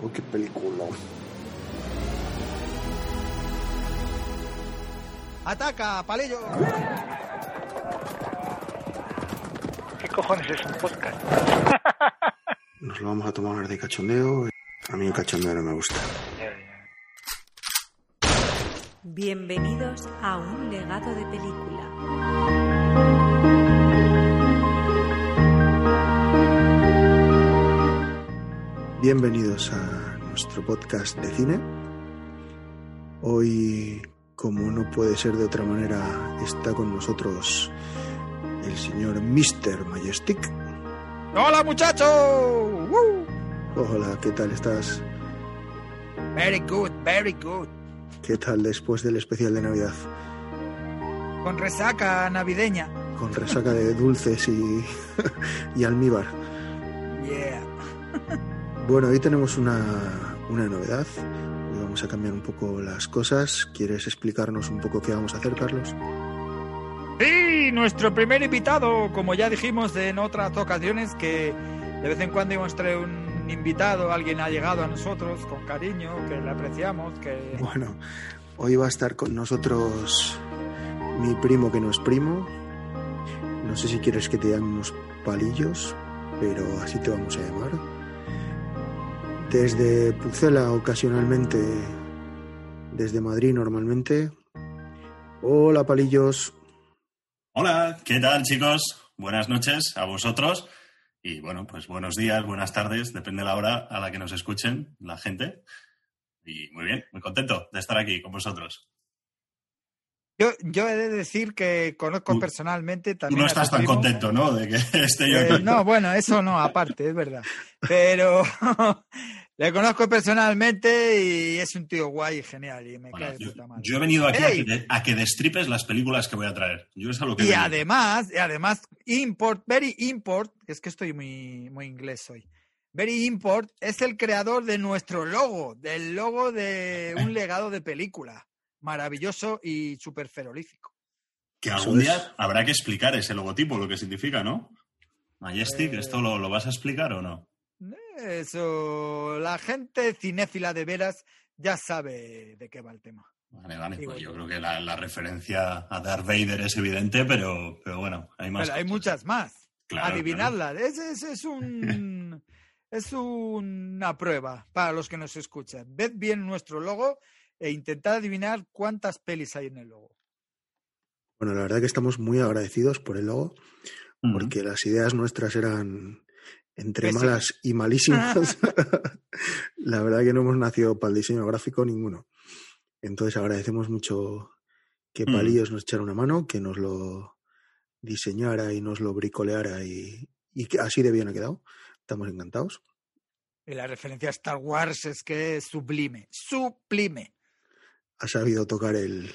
Oh, qué película. ¡Ataca, palillo! ¿Qué cojones es un podcast? Nos lo vamos a tomar de cachondeo. A mí el cachondeo no me gusta. Bienvenidos a un legado de película. Bienvenidos a nuestro podcast de cine. Hoy, como no puede ser de otra manera, está con nosotros el señor Mr. Majestic. ¡Hola, muchacho! ¡Woo! Hola, ¿qué tal estás? Very good, very good. ¿Qué tal después del especial de Navidad? Con resaca navideña. Con resaca de dulces y, y almíbar. Yeah. Bueno, hoy tenemos una, una novedad. Hoy vamos a cambiar un poco las cosas. ¿Quieres explicarnos un poco qué vamos a hacer, Carlos? Sí, nuestro primer invitado, como ya dijimos en otras ocasiones, que de vez en cuando a traer un invitado, alguien ha llegado a nosotros con cariño, que le apreciamos, que... Bueno, hoy va a estar con nosotros mi primo que no es primo. No sé si quieres que te llamemos palillos, pero así te vamos a llamar. Desde Pucela ocasionalmente, desde Madrid normalmente. Hola palillos. Hola, ¿qué tal chicos? Buenas noches a vosotros y bueno, pues buenos días, buenas tardes, depende de la hora a la que nos escuchen la gente. Y muy bien, muy contento de estar aquí con vosotros. Yo, yo he de decir que conozco personalmente Tú también... no estás tan contento, ¿no? De que esté yo Eh, aquí. no, bueno, eso no, aparte, es verdad. Pero le conozco personalmente y es un tío guay y genial y me Bueno, cae de yo, puta madre. yo he venido aquí a que, a que destripes las películas que voy a traer. Yo es a lo que Y venido. además, y además, import, very import, es que estoy muy, muy inglés hoy. Very import es el creador de nuestro logo, del logo de un legado de película. Maravilloso y súper ferolífico. Que algún día habrá que explicar ese logotipo, lo que significa, ¿no? Majestic, Eh, ¿esto lo, lo vas a explicar o no? Eso, la gente cinéfila de veras ya sabe de qué va el tema. Vale, vale, pues yo creo que la, la referencia a Darth Vader es evidente, pero, pero bueno, hay más. Pero hay muchas más. Claro, Adivinadla. Ese es un es una prueba para los que nos escuchan. Ved bien nuestro logo e intentad adivinar cuántas pelis hay en el logo. Bueno, la verdad que estamos muy agradecidos por el logo, porque las ideas nuestras eran entre malas y malísimas. la verdad que no hemos nacido para el diseño gráfico ninguno. Entonces agradecemos mucho que Mm. Palillos nos echara una mano, que nos lo diseñara y nos lo bricoleara y, y que así de bien ha quedado. Estamos encantados. Y la referencia a Star Wars es que es sublime. Sublime. Ha sabido tocar el,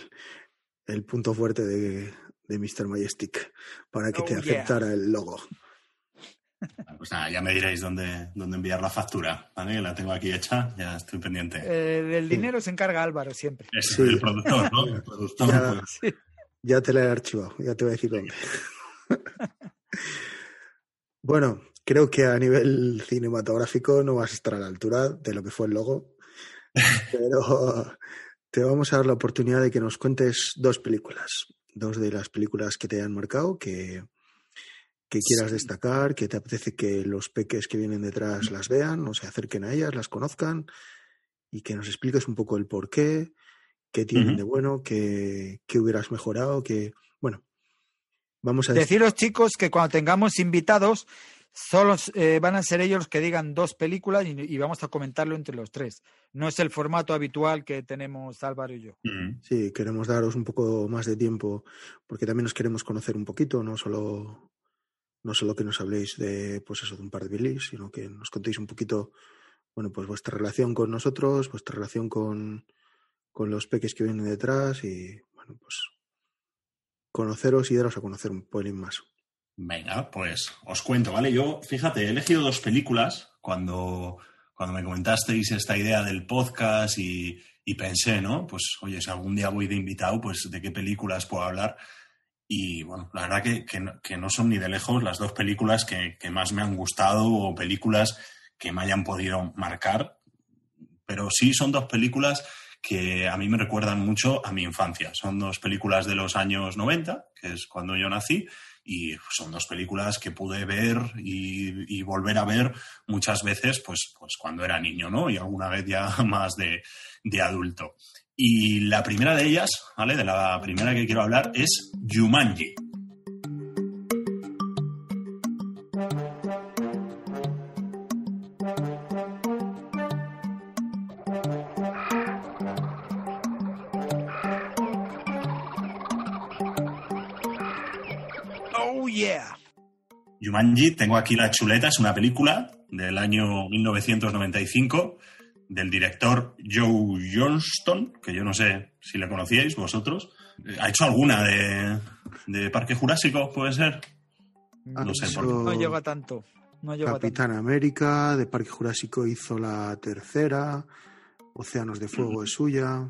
el punto fuerte de, de Mr. Majestic para que Oh, te yeah. aceptara el logo. Pues nada, ya me diréis dónde, dónde enviar la factura, ¿vale? La tengo aquí hecha, ya estoy pendiente. Eh, del dinero se encarga Álvaro siempre. es sí. el productor, ¿no? El productor. Ya. pues, Sí. Ya te la he archivado, ya te voy a decir dónde. bueno, creo que a nivel cinematográfico no vas a estar a la altura de lo que fue el logo, pero te vamos a dar la oportunidad de que nos cuentes dos películas, dos de las películas que te hayan marcado, que, que quieras destacar, que te apetece que los peques que vienen detrás las vean o se acerquen a ellas, las conozcan y que nos expliques un poco el por qué, qué tienen de bueno, qué, qué hubieras mejorado, que, bueno, vamos a Deciros, chicos, que cuando tengamos invitados, solo eh, van a ser ellos los que digan dos películas y, y vamos a comentarlo entre los tres. No es el formato habitual que tenemos Álvaro y yo. mm, Sí, queremos daros un poco más de tiempo porque también nos queremos conocer un poquito, no solo, no solo que nos habléis de, pues eso, de un par de bilis, sino que nos contéis un poquito, bueno, pues vuestra relación con nosotros, vuestra relación con, con los peques que vienen detrás y, bueno, pues conoceros y daros a conocer un pelín más. Venga, pues os cuento, ¿vale? Yo, fíjate, he elegido dos películas cuando, cuando me comentasteis esta idea del podcast y, y pensé, ¿no? Pues, oye, si algún día voy de invitado, pues de qué películas puedo hablar. Y bueno, la verdad que, que no, que no son ni de lejos las dos películas que, que más me han gustado o películas que me hayan podido marcar. Pero sí son dos películas que a mí me recuerdan mucho a mi infancia. Son dos películas de los años 90, que es cuando yo nací, y son dos películas que pude ver y, y volver a ver muchas veces, pues, pues cuando era niño, ¿no? Y alguna vez ya más de, de adulto. Y la primera de ellas, ¿vale? De la primera que quiero hablar es Jumanji. Oh, yeah. Jumanji, tengo aquí la chuleta, es una película del año 1995 del director Joe Johnston, que yo no sé si le conocíais vosotros. ¿Ha hecho alguna de, de Parque Jurásico, puede ser? Ha No sé, hecho No llega tanto. No llega Capitán América, de Parque Jurásico hizo la tercera, Océanos de Fuego es suya.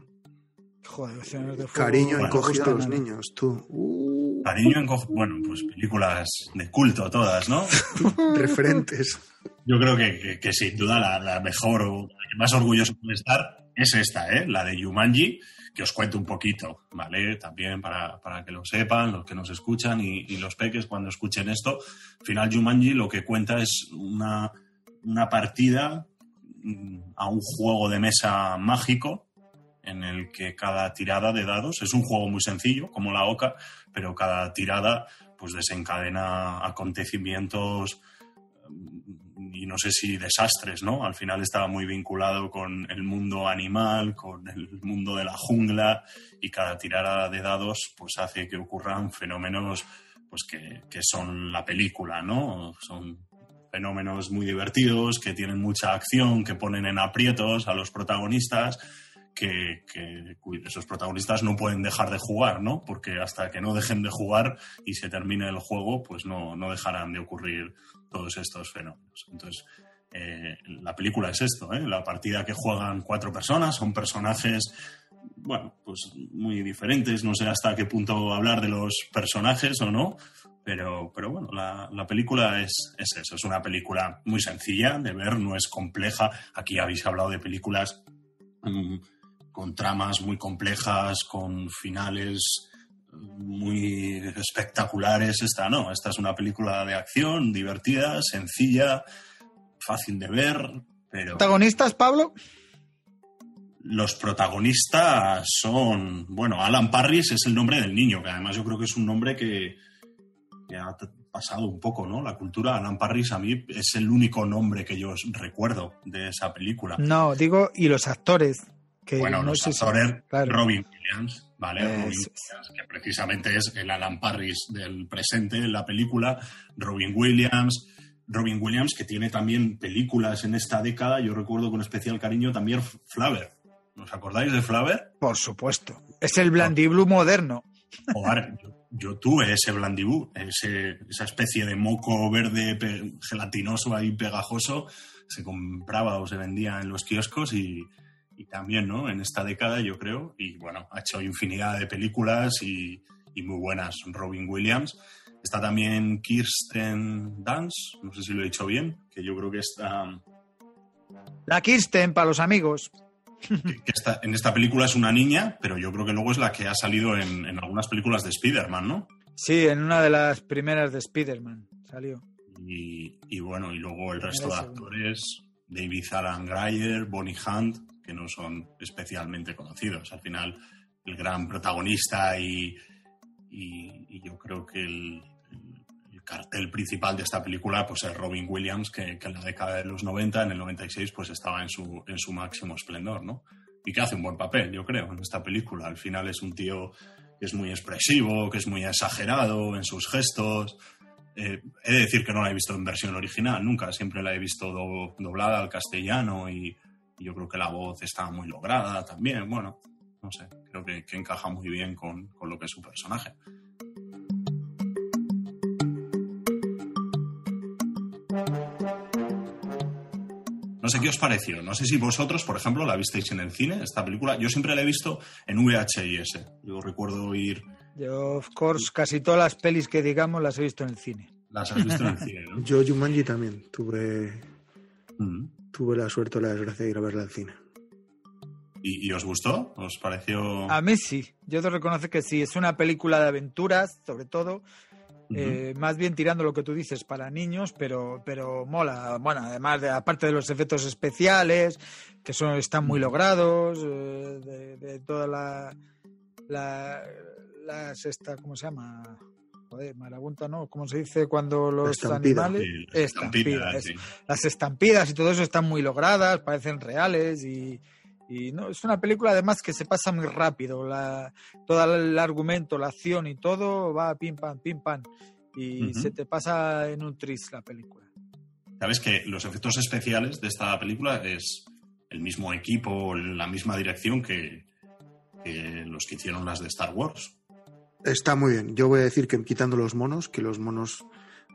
Joder, Océanos de Fuego Cariño no me encogida a los niños, tú. Uh, Cariño Bueno, pues películas de culto todas, ¿no? referentes. Yo creo que, que- que sin duda la, la mejor o la que más orgulloso puede estar es esta, ¿eh? la de Jumanji, que os cuento un poquito, ¿vale? También para, para que lo sepan, los que nos escuchan y, y los peques cuando escuchen esto. Al final Jumanji lo que cuenta es una, una partida mm, a un juego de mesa mágico en el que cada tirada de dados es un juego muy sencillo, como la OCA, pero cada tirada pues desencadena acontecimientos mm, y no sé si desastres, ¿no? Al final estaba muy vinculado con el mundo animal, con el mundo de la jungla y cada tirada de dados pues hace que ocurran fenómenos pues que, que son la película, ¿no? Son fenómenos muy divertidos, que tienen mucha acción, que ponen en aprietos a los protagonistas, que, esos protagonistas no pueden dejar de jugar, ¿no? Porque hasta que no dejen de jugar y se termine el juego, pues no, no dejarán de ocurrir todos estos fenómenos. Entonces, eh, la película es esto, ¿eh? La partida que juegan cuatro personas son personajes, bueno, pues muy diferentes. No sé hasta qué punto hablar de los personajes o no, pero, pero bueno, la, la película es, es eso. Es una película muy sencilla de ver, no es compleja. Aquí habéis hablado de películas mm, con tramas muy complejas, con finales muy espectaculares. Esta no, esta es una película de acción, divertida, sencilla, fácil de ver, pero ¿Protagonistas, Pablo? los protagonistas son, bueno, Alan Parris es el nombre del niño, que además yo creo que es un nombre que, que ha pasado un poco, ¿no? La cultura, Alan Parris a mí es el único nombre que yo recuerdo de esa película. No, digo, y los actores. Que Bueno, no los sé claro. Robin Williams, ¿vale? Eso Robin. Williams, que precisamente es el Alan Parris del presente en la película. Robin Williams. Robin Williams, que tiene también películas en esta década. Yo recuerdo con especial cariño también Flaver. ¿Os acordáis de Flaver? Por supuesto. Es el Blandiblu moderno. Joder, yo, yo tuve ese blandibú, ese, esa especie de moco verde pe- gelatinoso ahí pegajoso, se compraba o se vendía en los kioscos y, y también, ¿no? En esta década, yo creo, y bueno, ha hecho infinidad de películas y, y muy buenas. Robin Williams. Está también Kirsten Dunst, no sé si lo he dicho bien, que yo creo que está, La Kirsten, para los amigos. que está- en esta película es una niña, pero yo creo que luego es la que ha salido en, en algunas películas de Spider-Man, ¿no? Sí, en una de las primeras de Spider-Man salió. Y, y bueno, y luego el resto de actores, David Alan Grier, Bonnie Hunt, que no son especialmente conocidos. Al final, el gran protagonista y, y- y yo creo que el, el- el cartel principal de esta película pues es Robin Williams, que, que en la década de los 90, en el 96, pues estaba en su, en su máximo esplendor, ¿no? Y que hace un buen papel, yo creo, en esta película. Al final es un tío que es muy expresivo, que es muy exagerado en sus gestos. Eh, he de decir que no la he visto en versión original, nunca. Siempre la he visto do- doblada al castellano y yo creo que la voz está muy lograda también. Bueno, no sé, creo que, que encaja muy bien con, con lo que es su personaje. No sé qué os pareció. No sé si vosotros, por ejemplo, la visteis en el cine, esta película. Yo siempre la he visto en VHS. Yo recuerdo ir. Yo, of course, casi todas las pelis que digamos las he visto en el cine. Las has visto en el cine, ¿no? Yo Jumanji también tuve, Mm. Tuve la suerte o la desgracia de ir a verla al cine. ¿Y, y os gustó? ¿Os pareció...? A mí sí, yo te reconozco que sí, es una película de aventuras, sobre todo, eh, más bien tirando lo que tú dices para niños, pero, pero mola. Bueno, además, de, aparte de los efectos especiales, que son, están muy logrados, eh, de, de toda la, la, la sexta, ¿cómo se llama? Joder, marabunta, ¿no? ¿Cómo se dice cuando los Estampida. animales? Sí, las Estampida, estampidas, sí. Las estampidas y todo eso están muy logradas, parecen reales y, y no, es una película además que se pasa muy rápido. La, todo el argumento, la acción y todo va pim pam, pim pam. Y se te pasa en un tris la película. Sabes que los efectos especiales de esta película es el mismo equipo, la misma dirección que, que los que hicieron las de Star Wars. Está muy bien. Yo voy a decir que quitando los monos, que los monos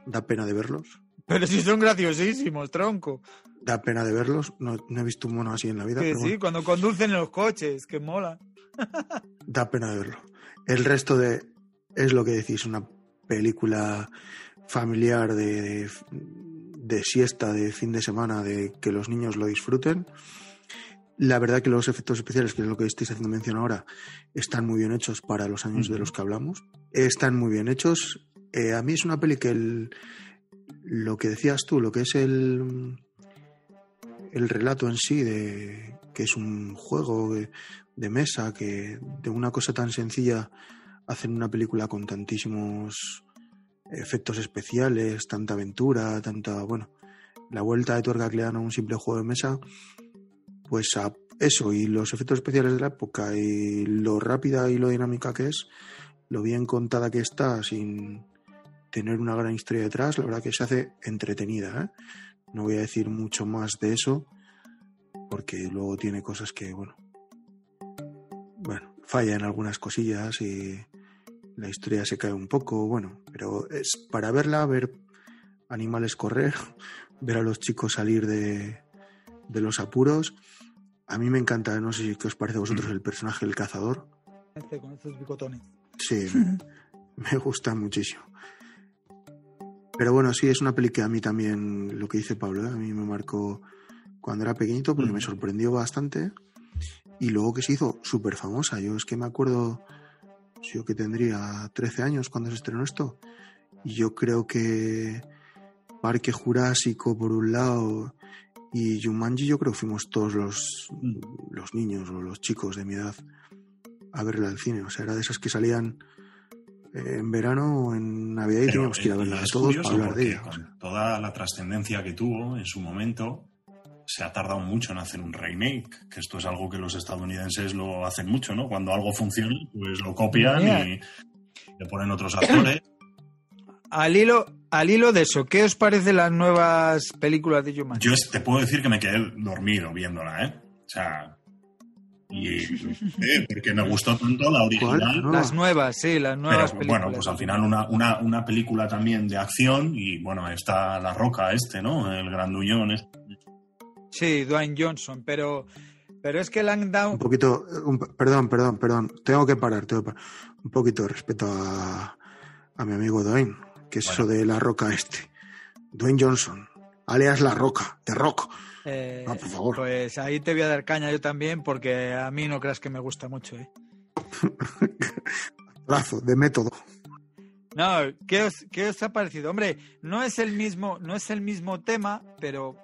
da pena de verlos. Pero sí son graciosísimos, tronco. Da pena de verlos. No, no he visto un mono así en la vida. Que pero sí, bueno, cuando conducen en los coches, que mola. da pena de verlo. El resto de. Es lo que decís, una película familiar de, de, de siesta, de fin de semana, de que los niños lo disfruten. La verdad que los efectos especiales, que es lo que estáis haciendo mención ahora, están muy bien hechos para los años de los que hablamos. Están muy bien hechos. Eh, a mí es una peli que el, lo que decías tú, lo que es el, el relato en sí, de que es un juego de, de mesa, que de una cosa tan sencilla hacen una película con tantísimos efectos especiales, tanta aventura, tanta, bueno, la vuelta de tuerca que le dan a un simple juego de mesa, pues a eso y los efectos especiales de la época y lo rápida y lo dinámica que es, lo bien contada que está sin tener una gran historia detrás, la verdad que se hace entretenida. ¿eh? No voy a decir mucho más de eso porque luego tiene cosas que, bueno, bueno, falla en algunas cosillas y la historia se cae un poco, bueno, pero es para verla, ver animales correr, ver a los chicos salir de, de los apuros. A mí me encanta, no sé si qué os parece a vosotros el personaje del cazador. Este, Con estos. Sí, me, me gusta muchísimo. Pero bueno, sí, es una peli que a mí también, lo que dice Pablo, ¿eh? a mí me marcó cuando era pequeñito porque me sorprendió bastante. Y luego que se hizo súper famosa. Yo es que me acuerdo, yo que tendría 13 años cuando se estrenó esto. Y yo creo que Parque Jurásico, por un lado, y Jumanji, yo creo que fuimos todos los, los niños o los chicos de mi edad a verla al cine. O sea, era de esas que salían eh, en verano o en Navidad y Pero, teníamos que ir a verla es todos para hablar de porque ella. o sea. con toda la trascendencia que tuvo en su momento, se ha tardado mucho en hacer un remake, que esto es algo que los estadounidenses lo hacen mucho, ¿no? Cuando algo funciona, pues lo copian y le ponen otros actores. Al hilo, al hilo de eso, ¿qué os parecen las nuevas películas de Jumanji? Yo te puedo decir que me quedé dormido viéndola, ¿eh? O sea, y, eh, porque me gustó tanto la original. Las nuevas, sí, las Pero nuevas películas. bueno, pues al final una, una, una película también de acción y bueno, está La Roca este, ¿no? El granduñón este. Sí, Dwayne Johnson, pero, pero es que le han dado... Un poquito, un- perdón, perdón, perdón. Tengo que parar, tengo que parar. Un poquito de respeto a, a mi amigo Dwayne, que es Bueno. eso de la roca este. Dwayne Johnson, alias La Roca, de Rock. eh, Ah, por favor. Pues ahí te voy a dar caña yo también, porque a mí no creas que me gusta mucho, ¿eh? Brazo, de método. No, ¿qué os, qué os ha parecido? Hombre, no es el mismo, no es el mismo tema, pero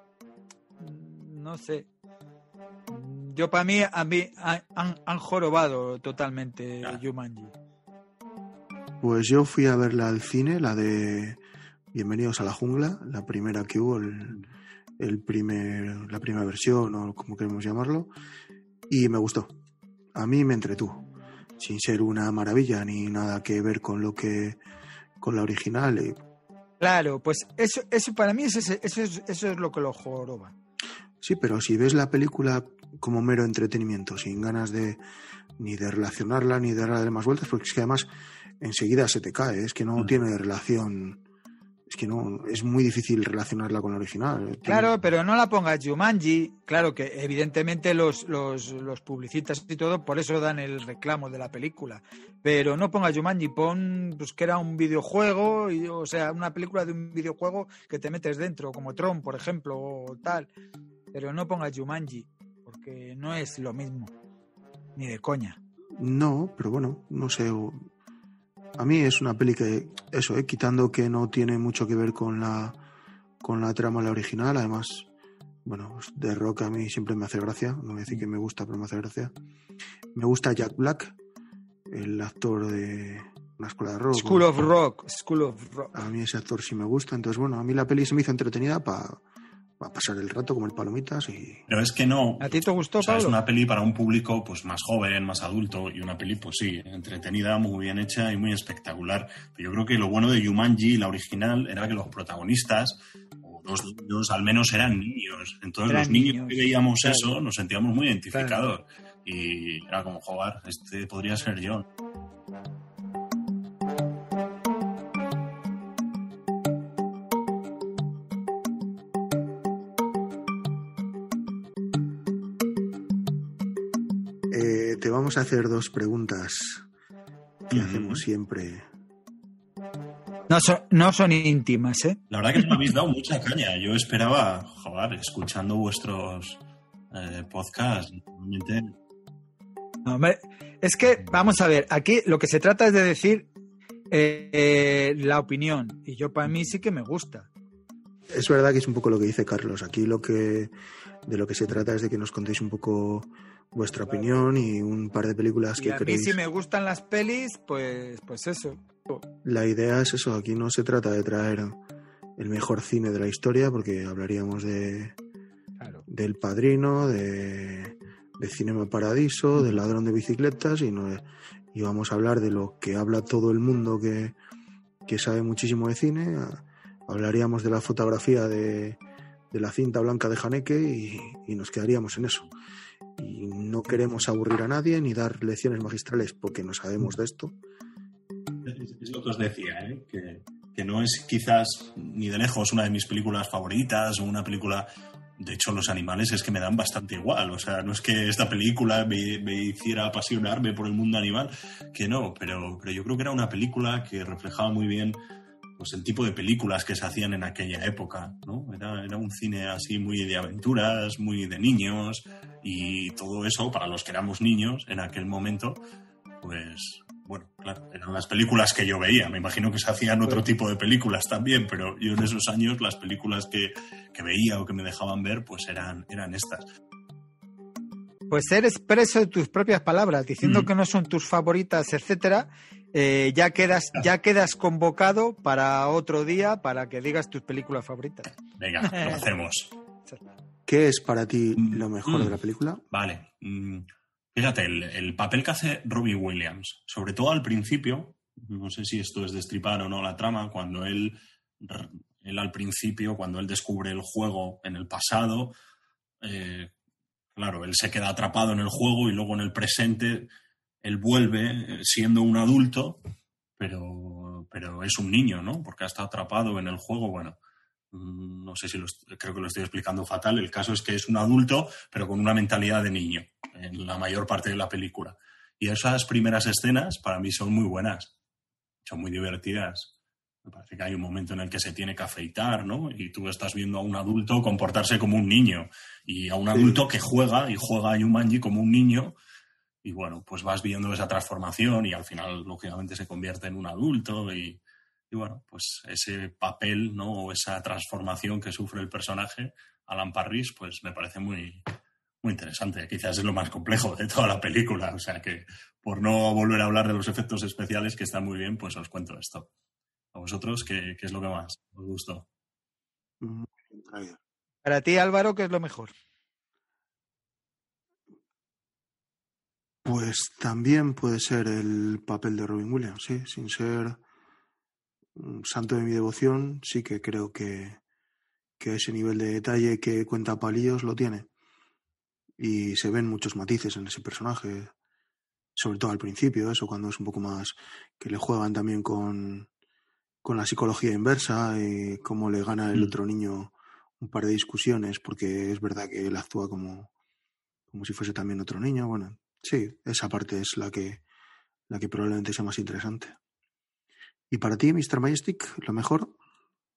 mm, no sé. Yo para mí, a mí han, han- han jorobado totalmente Ya. Jumanji. Pues yo fui a verla al cine, la de Bienvenidos a la Jungla, la primera que hubo, el, el primer, la primera versión o como queremos llamarlo, y me gustó. A mí me entretuvo, sin ser una maravilla ni nada que ver con lo que con la original. y Claro, pues eso, eso para mí eso, es, eso es lo que lo joroba. Sí, pero si ves la película como mero entretenimiento, sin ganas de ni de relacionarla ni de darle más vueltas, porque es que además enseguida se te cae, es que no Mm. tiene relación, es que no, es muy difícil relacionarla con la original. Tiene- Claro, pero no la pongas Jumanji. Claro que evidentemente los, los, los publicistas y todo, por eso dan el reclamo de la película. Pero no pongas Jumanji, pon pues, que era un videojuego, y, o sea, una película de un videojuego que te metes dentro, como Tron, por ejemplo, o tal. Pero no pongas Jumanji, porque no es lo mismo. Ni de coña. No, pero bueno, no sé. A mí es una peli que, eso, eh, quitando que no tiene mucho que ver con la, con la trama la original, además, bueno, The Rock a mí siempre me hace gracia, no voy a decir que me gusta, pero me hace gracia. Me gusta Jack Black, el actor de una escuela de rock. School of Rock. School of Rock. A mí ese actor sí me gusta, entonces bueno, a mí la peli se me hizo entretenida para pasar el rato, comer palomitas y... Pero es que no. ¿A ti te gustó, O sea, es una peli para un público pues más joven, más adulto, y una peli, pues sí, entretenida, muy bien hecha y muy espectacular. Pero yo creo que lo bueno de Yumanji, la original, era que los protagonistas, o dos niños, al menos eran niños. Entonces Eran los niños, niños, que veíamos claro. eso nos sentíamos muy identificados. Y era como, joder, este podría ser yo. Vamos a hacer dos preguntas que hacemos siempre. No son, no son íntimas, ¿eh? La verdad que me habéis dado mucha caña. Yo esperaba, joder, escuchando vuestros eh, podcasts, normalmente No, hombre, es que, vamos a ver, aquí lo que se trata es de decir eh, eh, la opinión. Y yo para mí sí que me gusta. Es verdad que es un poco lo que dice Carlos. Aquí lo que de lo que se trata es de que nos contéis un poco vuestra opinión y un par de películas Y que a mí creéis. si me gustan las pelis, pues, pues eso. La idea es eso. Aquí no se trata de traer el mejor cine de la historia, porque hablaríamos de Claro. del Padrino, de, de Cinema Paradiso, del Ladrón de Bicicletas y, no, y vamos a hablar de lo que habla todo el mundo que, que sabe muchísimo de cine. A- Hablaríamos de la fotografía de, de la cinta blanca de Haneke y, y nos quedaríamos en eso. Y no queremos aburrir a nadie ni dar lecciones magistrales porque no sabemos de esto. Es, lo que os decía, ¿eh? que, que no es quizás ni de lejos una de mis películas favoritas o una película... De hecho, los animales es que me dan bastante igual. O sea, no es que esta película me, me hiciera apasionarme por el mundo animal, que no, pero, pero yo creo que era una película que reflejaba muy bien pues, el tipo de películas que se hacían en aquella época. ¿no? Era, era un cine así muy de aventuras, muy de niños, y todo eso, para los que éramos niños en aquel momento, pues bueno, claro, eran las películas que yo veía. Me imagino que se hacían otro tipo de películas también, pero yo en esos años las películas que, que veía o que me dejaban ver, pues eran, eran estas. Pues ser expreso de tus propias palabras, diciendo Mm. que no son tus favoritas, etcétera, eh, ya quedas, ya quedas convocado para otro día para que digas tus películas favoritas. Venga, lo hacemos. ¿Qué es para ti lo mejor Mm. de la película? Vale. mm, Fíjate, el, el papel que hace Robbie Williams, sobre todo al principio, no sé si esto es destripar o no la trama, cuando él, él al principio, cuando él descubre el juego en el pasado, eh, claro, él se queda atrapado en el juego y luego en el presente él vuelve eh, siendo un adulto, pero, pero es un niño, ¿no? Porque ha estado atrapado en el juego, bueno. mm, No sé si lo creo que lo estoy explicando fatal. El caso es que es un adulto, pero con una mentalidad de niño en la mayor parte de la película. Y esas primeras escenas para mí son muy buenas, son muy divertidas. Me parece que hay un momento en el que se tiene que afeitar, ¿no? Y tú estás viendo a un adulto comportarse como un niño y a un adulto que juega y juega a Yumanji como un niño. Y bueno, pues vas viendo esa transformación y al final, lógicamente, se convierte en un adulto y, y bueno, pues ese papel, ¿no? O esa transformación que sufre el personaje, Alan Parrish, pues me parece muy, muy interesante. Quizás es lo más complejo de toda la película. O sea que, por no volver a hablar de los efectos especiales, que están muy bien, pues os cuento esto. ¿A vosotros qué, qué es lo que más os gustó? Traído. Para ti, Álvaro, ¿qué es lo mejor? Pues también puede ser el papel de Robin Williams, sí, sin ser un santo de mi devoción, sí que creo que, que ese nivel de detalle que cuenta Palillos lo tiene. Y se ven muchos matices en ese personaje, sobre todo al principio, eso cuando es un poco más que le juegan también con, con la psicología inversa y cómo le gana el Mm. otro niño un par de discusiones, porque es verdad que él actúa como, como si fuese también otro niño. Bueno, sí, esa parte es la que, la que probablemente sea más interesante. ¿Y para ti, Mr. Majestic, lo mejor?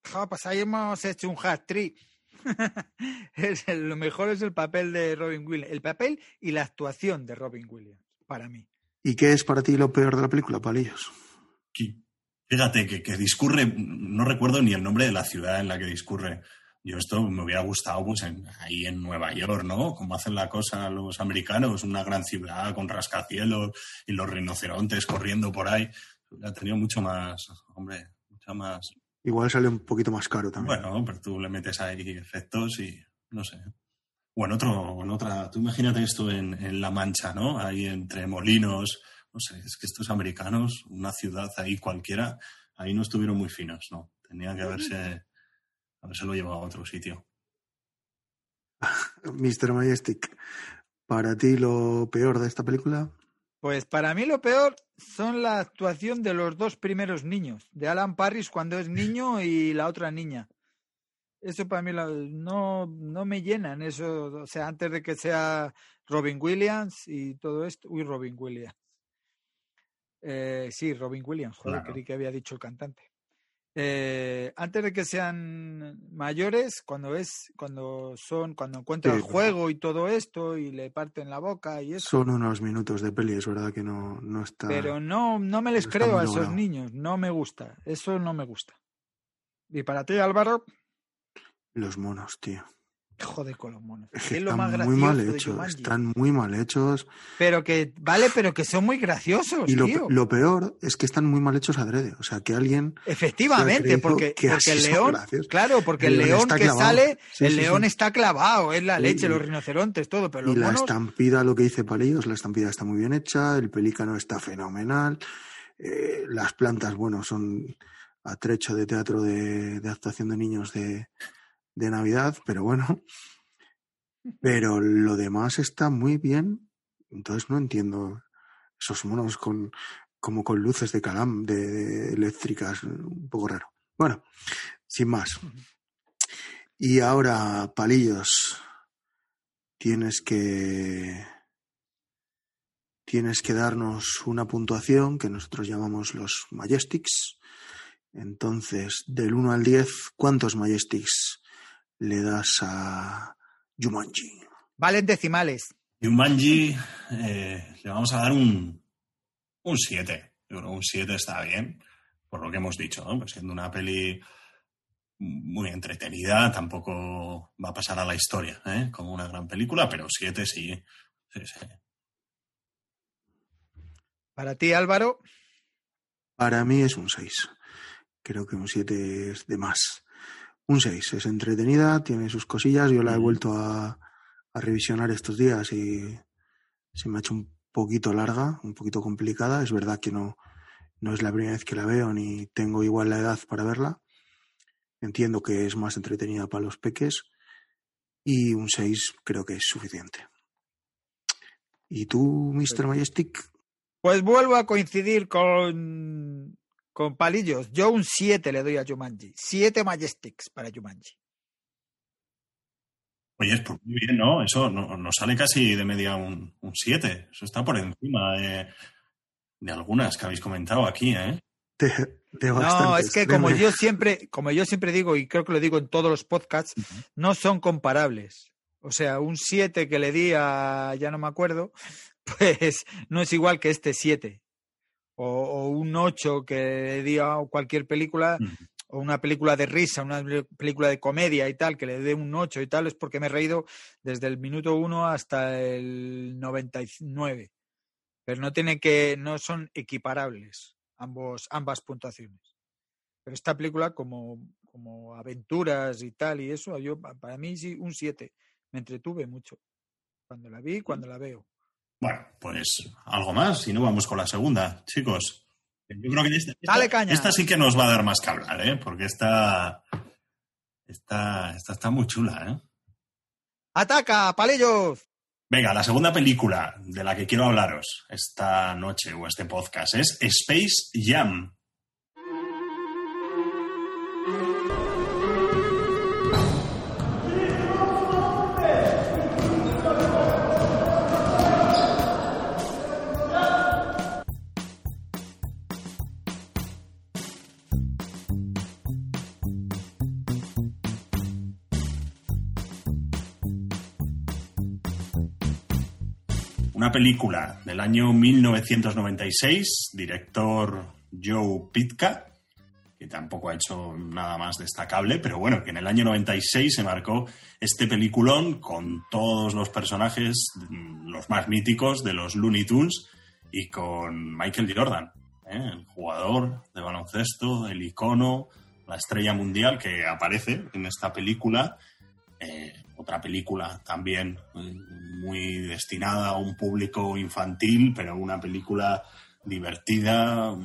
Ja, pues ahí hemos hecho un hat trick. Es el- lo mejor es el papel de Robin Williams. El papel y la actuación de Robin Williams. para mí. ¿Y qué es para ti lo peor de la película, Palillos? Fíjate que, que discurre, no recuerdo ni el nombre de la ciudad en la que discurre. Yo esto me hubiera gustado pues en- ahí en Nueva York, ¿no? Como hacen la cosa los americanos, una gran ciudad con rascacielos y los rinocerontes corriendo por ahí. Ha tenido mucho más, hombre, mucha más. Igual sale un poquito más caro también. Bueno, pero tú le metes ahí efectos y no sé. O en otro, o en otra, tú imagínate esto en, en La Mancha, ¿no? Ahí entre molinos, no sé, es que estos americanos, una ciudad ahí cualquiera, ahí no estuvieron muy finos, ¿no? Tenían que haberse, habérselo llevado a otro sitio. Mr. Majestic, ¿para ti lo peor de esta película? Pues para mí lo peor son la actuación de los dos primeros niños, de Alan Parris cuando es niño y la otra niña. Eso para mí no, no me llenan, eso, o sea, antes de que sea Robin Williams y todo esto. Uy, Robin Williams. Eh, sí, Robin Williams, joder, Claro. creí que había dicho el cantante. Eh, antes de que sean mayores, cuando es, cuando son, cuando encuentran Sí, juego y todo esto y le parten la boca y eso. Son unos minutos de peli, es verdad que no, no está. Pero no, no me les creo a esos niños, no me gusta, eso no me gusta. Y para ti, Álvaro, Los monos, tío. Joder con los monos. Es que que es lo están más muy mal hechos. Están muy mal hechos. Pero que, vale, pero que son muy graciosos, Y lo, tío. lo peor es que están muy mal hechos adrede. O sea, que alguien. Efectivamente, porque, que porque el león, claro, porque El el león que clavado. sale, Sí, el sí, león sí. está clavado, es la leche, los rinocerontes, todo, pero Y la estampida, lo que dice Palillos, la estampida está muy bien hecha, el pelícano está fenomenal, eh, las plantas, bueno, son atrecho de teatro de, de actuación de niños de, de Navidad, pero bueno. Pero lo demás está muy bien, entonces no entiendo esos monos con como con luces de calam, de, de eléctricas, un poco raro. Bueno, sin más. Y ahora, Palillos, tienes que tienes que darnos una puntuación que nosotros llamamos los Majestics. Entonces, del 1 al 10, ¿cuántos Majestics le das a Jumanji? valen decimales. Jumanji, eh, le vamos a dar un, un 7. Yo creo que un 7 está bien, por lo que hemos dicho, ¿no? Pues siendo una peli muy entretenida, tampoco va a pasar a la historia, ¿eh? Como una gran película, pero 7 sí. sí, sí. Para ti, Álvaro, Para mí es un 6. Creo que un 7 es de más. Un 6. Es entretenida, tiene sus cosillas. Yo la he vuelto a, a revisionar estos días y se me ha hecho un poquito larga, un poquito complicada. Es verdad que no, no es la primera vez que la veo ni tengo igual la edad para verla. Entiendo que es más entretenida para los peques y un 6 creo que es suficiente. ¿Y tú, Mr. Majestic? pues vuelvo a coincidir con, con Palillos. Yo un 7 le doy a Jumanji. 7 Majestics para Jumanji. Oye, es pues muy bien, ¿no? Eso no- nos sale casi de media un 7. Eso está por encima de, de algunas que habéis comentado aquí, ¿eh? De, de No, es que como yo siempre, como yo siempre digo, y creo que lo digo en todos los podcasts, no son comparables. O sea, un 7 que le di a, ya no me acuerdo, pues no es igual que este 7. O, o un 8 que le di a cualquier película, o una película de risa, una pe- película de comedia y tal, que le dé un 8 y tal, es porque me he reído desde el minuto 1 hasta el 99. Pero no tiene que, no son equiparables ambos, ambas puntuaciones. Pero esta película, como, como aventuras y tal, y eso, yo pa- para mí sí, un 7. Me entretuve mucho. Cuando la vi, cuando la veo. Bueno, pues algo más y no vamos con la segunda, chicos. Yo creo que esta, esta- Dale caña. esta sí que nos va a dar más que hablar, ¿eh? Porque esta, esta, esta está muy chula, ¿eh? ¡Ataca, palillos! Venga, la segunda película de la que quiero hablaros esta noche o este podcast es Space Jam. Una película del año 1996, director Joe Pitka, que tampoco ha hecho nada más destacable, pero bueno, que en el año 96 se marcó este peliculón con todos los personajes, los más míticos de los Looney Tunes y con Michael Jordan, ¿eh? el jugador de baloncesto, el icono, la estrella mundial que aparece en esta película. Eh, otra película también eh, muy destinada a un público infantil, pero una película divertida,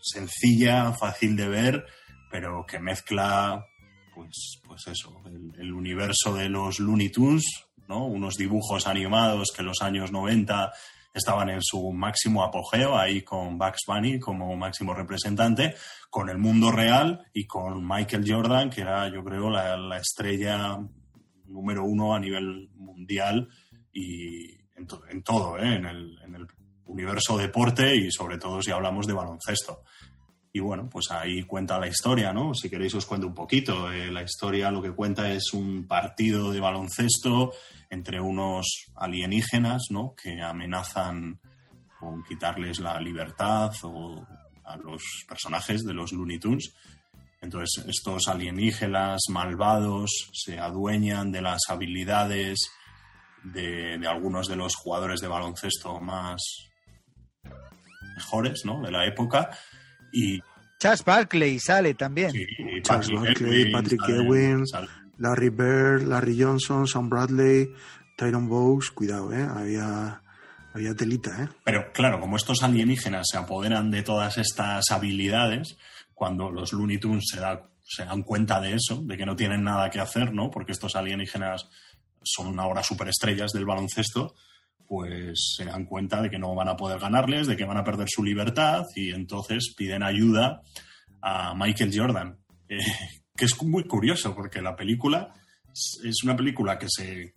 sencilla, fácil de ver, pero que mezcla, pues, pues eso, el, universo de los Looney Tunes, ¿no? Unos dibujos animados que en los años 90 estaban en su máximo apogeo, ahí con Bugs Bunny como máximo representante, con el mundo real y con Michael Jordan, que era, yo creo, la, la estrella número uno a nivel mundial y en, to- en todo, ¿eh? en, el, en el universo deporte y sobre todo si hablamos de baloncesto. Y bueno, pues ahí cuenta la historia, ¿no? Si queréis os cuento un poquito. Eh, la historia lo que cuenta es un partido de baloncesto entre unos alienígenas, ¿no? Que amenazan con quitarles la libertad o a los personajes de los Looney Tunes. Entonces, estos alienígenas malvados se adueñan de las habilidades de, de algunos de los jugadores de baloncesto más mejores, ¿no? De la época. Y Charles Barkley sale también. Sí, Charles Patrick Barkley, Patrick Ewing. Larry Bird, Larry Johnson, Sam Bradley, Tyron Bowes, cuidado, ¿eh? Había, había telita, ¿eh? Pero claro, como estos alienígenas se apoderan de todas estas habilidades, cuando los Looney Tunes se, da- se dan cuenta de eso, de que no tienen nada que hacer, ¿no? Porque estos alienígenas son ahora superestrellas del baloncesto, pues se dan cuenta de que no van a poder ganarles, de que van a perder su libertad y entonces piden ayuda a Michael Jordan. Eh, que es muy curioso porque la película es- una película que se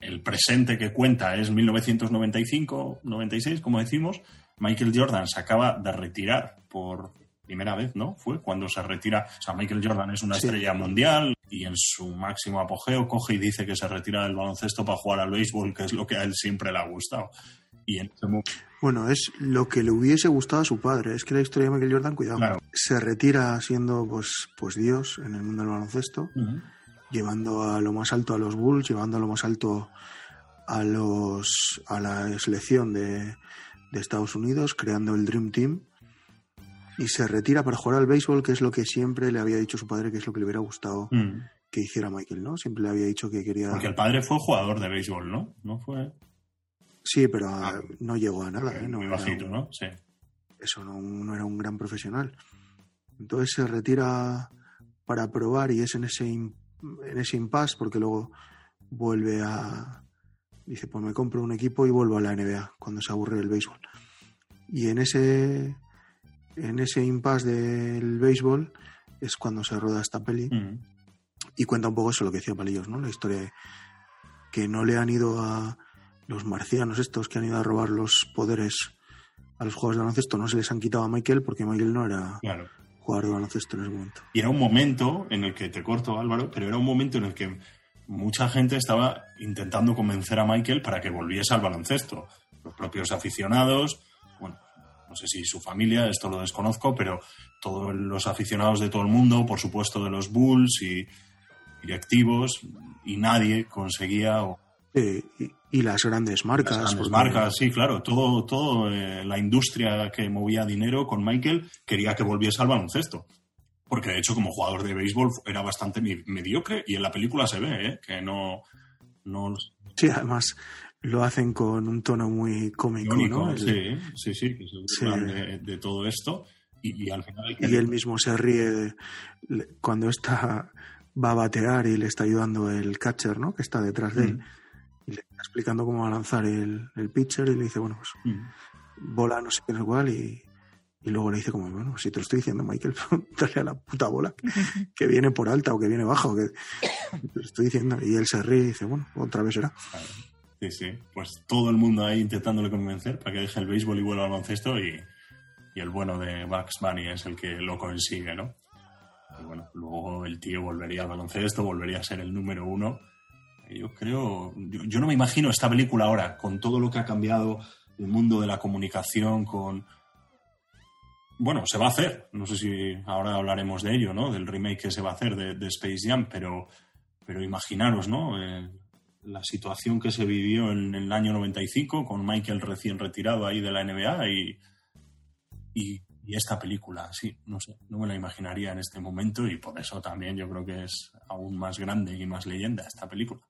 el presente que cuenta es 1995-96, como decimos. Michael Jordan se acaba de retirar por primera vez, ¿no? Fue cuando se retira. O sea, Michael Jordan es una Sí. estrella mundial y en su máximo apogeo coge y dice que se retira del baloncesto para jugar al béisbol, que es lo que a él siempre le ha gustado. Y en ese momento, Bueno, es lo que le hubiese gustado a su padre. Es que la historia de Michael Jordan, cuidado, Claro. se retira siendo pues, pues Dios en el mundo del baloncesto, llevando a lo más alto a los Bulls, llevando a lo más alto a los a la selección de, de Estados Unidos, creando el Dream Team. Y se retira para jugar al béisbol, que es lo que siempre le había dicho su padre, que es lo que le hubiera gustado Mm. que hiciera Michael, ¿no? Siempre le había dicho que quería. Porque el padre fue jugador de béisbol, ¿no? No fue Sí, pero ah, no llegó a nada, ¿eh? No muy bajito, un- ¿no? Sí. eso no, no era un gran profesional. Entonces se retira para probar y es en ese, im- en ese impasse porque luego vuelve a... Dice, pues me compro un equipo y vuelvo a la NBA cuando se aburre del béisbol. Y en ese, en ese impasse del béisbol es cuando se roda esta peli y cuenta un poco eso lo que decía Palillos, ¿no? La historia de que no le han ido a los marcianos estos que han ido a robar los poderes a los jugadores de baloncesto, no se les han quitado a Michael porque Michael no era Claro. jugador de baloncesto en ese momento. Y era un momento en el que, te corto Álvaro, pero era un momento en el que mucha gente estaba intentando convencer a Michael para que volviese al baloncesto. Los propios aficionados, bueno, no sé si su familia, esto lo desconozco, pero todos los aficionados de todo el mundo, por supuesto de los Bulls y directivos, y nadie conseguía, o y, y las grandes marcas. las grandes marcas, sí, claro, todo, todo eh, la industria que movía dinero con Michael quería que volviese al baloncesto. Porque de hecho, como jugador de béisbol, era bastante mediocre y en la película se ve, ¿eh? que no. no Sí, además lo hacen con un tono muy cómico, ¿no? El- sí, sí, sí, que se Sí. burlan de, de todo esto. Y, y al final. que- Y él mismo se ríe de- le- cuando está va a batear y le está ayudando el catcher, ¿no? Que está detrás de él. Mm, Y le está explicando cómo va a lanzar el, el pitcher y le dice, bueno, pues mm. bola no sé qué, sé cuál, y, y luego le dice como, bueno, si te lo estoy diciendo, Michael, dale a la puta bola, que viene por alta o que viene baja, o que te lo estoy diciendo. Y él se ríe y dice, bueno, otra vez será. Claro. Sí, sí. Pues todo el mundo ahí intentándole convencer para que deje el béisbol y vuelva al baloncesto y, el bueno de Bugs Bunny es el que lo consigue, ¿no? Y bueno, luego el tío volvería al baloncesto, volvería a ser el número uno Yo creo, yo, no me imagino esta película ahora, con todo lo que ha cambiado el mundo de la comunicación, con... Bueno, se va a hacer, no sé si ahora hablaremos de ello, ¿no? Del remake que se va a hacer de, de Space Jam, pero, pero imaginaros, ¿no? Eh, la situación que se vivió en el año 95 con Michael recién retirado ahí de la NBA y, y, esta película, sí, no sé, no me la imaginaría en este momento y por eso también yo creo que es aún más grande y más leyenda esta película.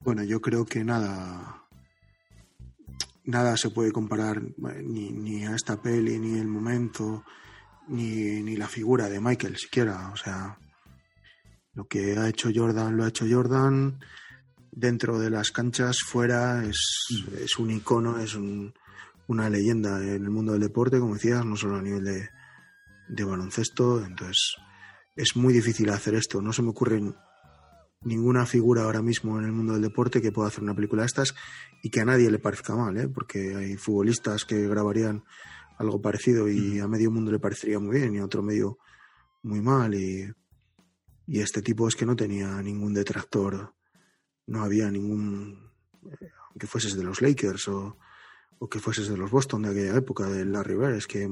Bueno, yo creo que nada. Nada se puede comparar eh, ni, ni a esta peli, ni el momento, ni, ni la figura de Michael siquiera. O sea, lo que ha hecho Jordan lo ha hecho Jordan. Dentro de las canchas, fuera, es, es un icono, es un- una leyenda en el mundo del deporte, como decías, no solo a nivel de, de baloncesto. Entonces, es muy difícil hacer esto. No se me ocurren ninguna figura ahora mismo en el mundo del deporte que pueda hacer una película de estas y que a nadie le parezca mal, ¿eh? porque hay futbolistas que grabarían algo parecido y a medio mundo le parecería muy bien y a otro medio muy mal y, y este tipo es que no tenía ningún detractor, no había ningún, aunque fueses de los Lakers o, o que fueses de los Boston de aquella época, de Larry Bird, es que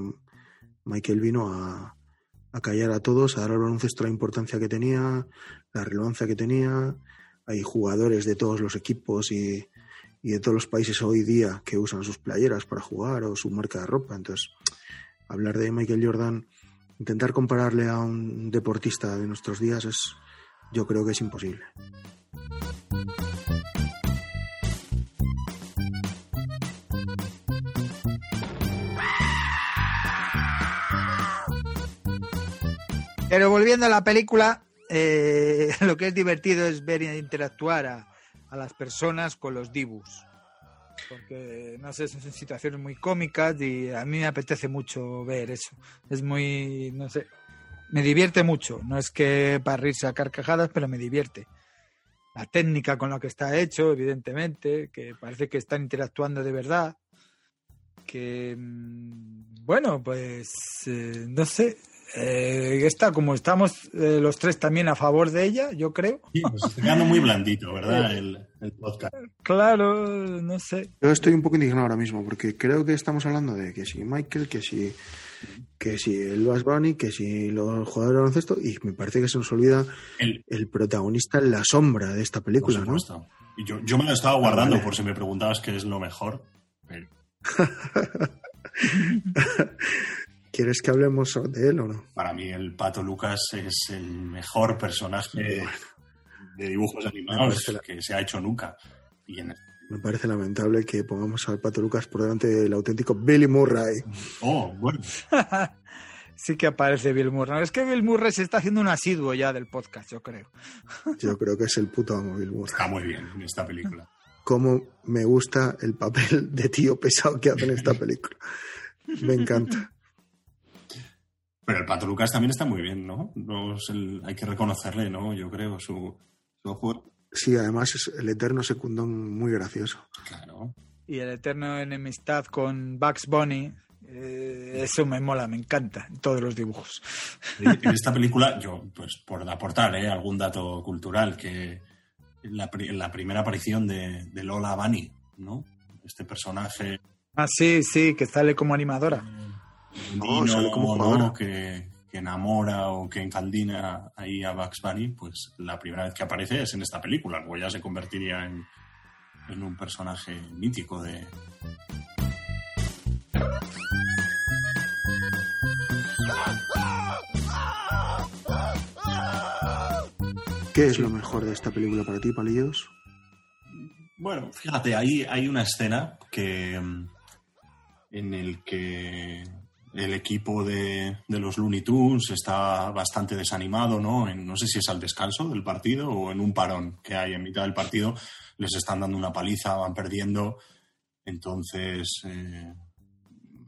Michael vino a, a callar a todos, a dar al baloncesto la importancia que tenía, la relevancia que tenía. Hay jugadores de todos los equipos y, y de todos los países hoy día que usan sus playeras para jugar o su marca de ropa. Entonces, hablar de Michael Jordan, intentar compararle a un deportista de nuestros días es, yo creo que es imposible. Pero volviendo a la película, eh, lo que es divertido es ver e interactuar a, a las personas con los dibus. Porque, no sé, son situaciones muy cómicas y a mí me apetece mucho ver eso. Es muy, no sé, me divierte mucho. No es que para reírse a carcajadas, pero me divierte. La técnica con la que está hecho, evidentemente, que parece que están interactuando de verdad. Que, mm, bueno, pues, eh, no sé, eh, está como estamos eh, los tres también a favor de ella, yo creo. Sí, pues está quedando muy blandito, ¿verdad? El, el podcast. Claro, no sé. Yo estoy un poco indignado ahora mismo porque creo que estamos hablando de que si Michael, que si, que si el Bass Bunny, que si los jugadores de baloncesto y me parece que se nos olvida El, el protagonista en la sombra de esta película, ¿no? yo, yo me lo estaba guardando vale. por si me preguntabas qué es lo mejor. Pero- ¿Quieres que hablemos de él o no? Para mí el Pato Lucas es el mejor personaje de dibujos animados que se ha hecho nunca. Y en- Me parece lamentable que pongamos al Pato Lucas por delante del auténtico Billy Murray. Oh, bueno. sí que aparece Bill Murray. Es que Bill Murray se está haciendo un asiduo ya del podcast, yo creo. Yo creo que es el puto amo Bill Murray. Está muy bien en esta película. Cómo me gusta el papel de tío pesado que hace en esta película. Me encanta. Pero el Pato Lucas también está muy bien, ¿no? No es el- hay que reconocerle, ¿no? Yo creo, su, su juego. Sí, además es el eterno secundón muy gracioso. Claro. Y el eterno enemistad con Bugs Bunny, eh, eso me mola, me encanta, en todos los dibujos. En esta película, yo, pues por aportar ¿eh? algún dato cultural, que la, pri- la primera aparición de, de Lola Bunny, ¿no? Este personaje Ah, sí, sí, que sale como animadora. No, andino, sale como ¿no? que, que enamora o que encaldina ahí a Bugs Bunny, pues la primera vez que aparece es en esta película, luego ya se convertiría en, en un personaje mítico de... ¿Qué es lo mejor de esta película para ti, Palillos? Bueno, fíjate, hay, hay una escena que mm, en el que el equipo de, de los Looney Tunes está bastante desanimado, ¿no? En- no sé si es al descanso del partido o en un parón que hay en mitad del partido. Les están dando una paliza, van perdiendo. Entonces, eh,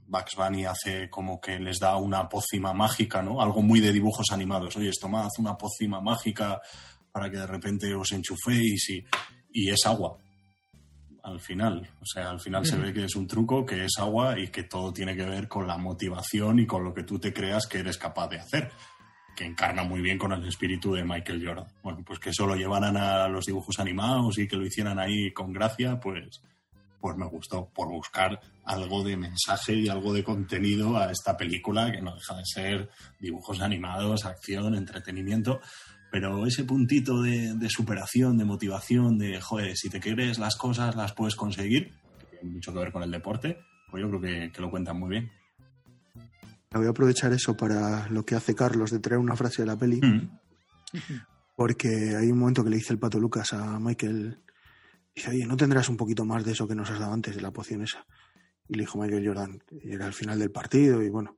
Bunny hace como que les da una pócima mágica, ¿no? Algo muy de dibujos animados. Oye, tomad una pócima mágica para que de repente os enchuféis y es agua al final. O sea, al final se ve que es un truco, que es agua y que todo tiene que ver con la motivación y con lo que tú te creas que eres capaz de hacer. que encarna muy bien con el espíritu de Michael Jordan. Bueno, pues que eso lo llevaran a los dibujos animados y que lo hicieran ahí con gracia, pues, pues me gustó, por buscar algo de mensaje y algo de contenido a esta película, que no deja de ser dibujos animados, acción, entretenimiento, pero ese puntito de, de superación, de motivación, de, joder, si te quieres las cosas, las puedes conseguir, que tiene mucho que ver con el deporte, pues yo creo que, que lo cuentan muy bien. Voy a aprovechar eso para lo que hace Carlos de traer una frase de la peli, Mm. porque hay un momento que le dice el pato Lucas a Michael, dice, oye, ¿no tendrás un poquito más de eso que nos has dado antes de la poción esa? Y le dijo Michael Jordan, y era al final del partido, y bueno,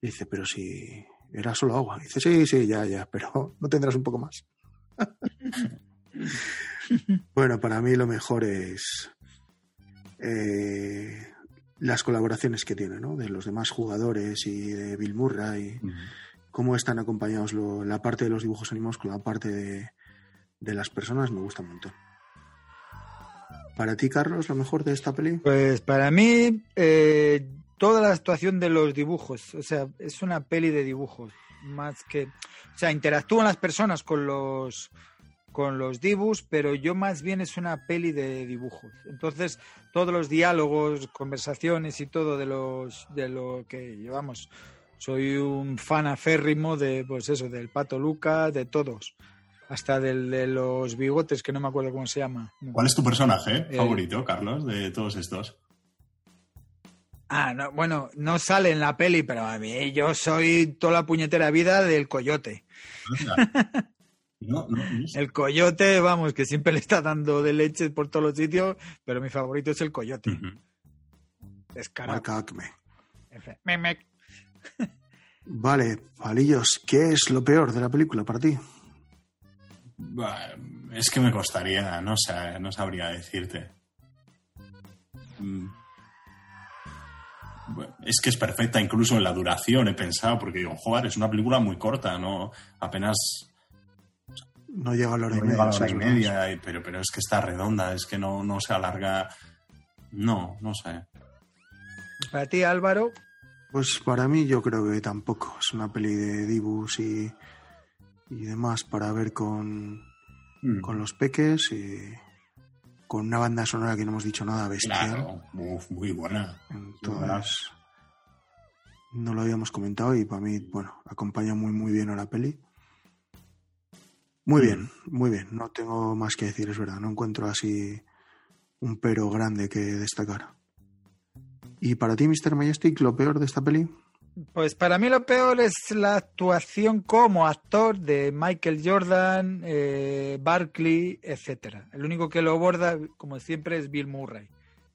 y dice, pero si era solo agua. dice, sí, sí, ya, ya, pero no tendrás un poco más. bueno, para mí lo mejor es eh, las colaboraciones que tiene, ¿no? De los demás jugadores y de Bill Murray, cómo están acompañados lo- la parte de los dibujos animados con la parte de, de las personas, me gusta un montón. Para ti, Carlos, lo mejor de esta peli? Pues para mí, eh, toda la actuación de los dibujos, o sea, es una peli de dibujos, más que, o sea, interactúan las personas con los con los dibujos, pero yo más bien es una peli de dibujos. Entonces, todos los diálogos, conversaciones y todo de los de lo que llevamos. Soy un fan aférrimo de pues eso, del Pato Luca, de todos. Hasta del de los bigotes, que no me acuerdo cómo se llama. ¿Cuál es tu personaje Eh, favorito, Carlos, de todos estos? Ah, no, bueno, no sale en la peli, pero a mí yo soy toda la puñetera vida del coyote. No, no, no sé. El coyote, vamos, que siempre le está dando de leche por todos los sitios, pero mi favorito es el coyote. Efe- me- me- Vale, palillos, ¿qué es lo peor de la película para ti? Es que me costaría, no, sé, no sabría decirte. Mm. Es que es perfecta incluso en la duración, he pensado, porque digo, joder, es una película muy corta, ¿no? Apenas No llega a la hora no y a media. la eso hora es y verdad. media, y- pero, pero es que está redonda, es que no, no se alarga. No, no sé. Para ti, Álvaro, Pues para mí yo creo que tampoco. Es una peli de dibus y, y demás para ver con, Mm. con los peques y con una banda sonora que no hemos dicho nada bestial. Claro, Uf, muy buena. Entonces, no lo habíamos comentado y para mí, bueno, acompaña muy, muy bien a la peli. Muy Mm. bien, muy bien. No tengo más que decir, es verdad. No encuentro así un pero grande que destacar. ¿Y para ti, Mr. Majestic, lo peor de esta peli? Pues para mí lo peor es la actuación como actor de Michael Jordan, eh, Barkley, etcétera. El único que lo borda, como siempre, es Bill Murray.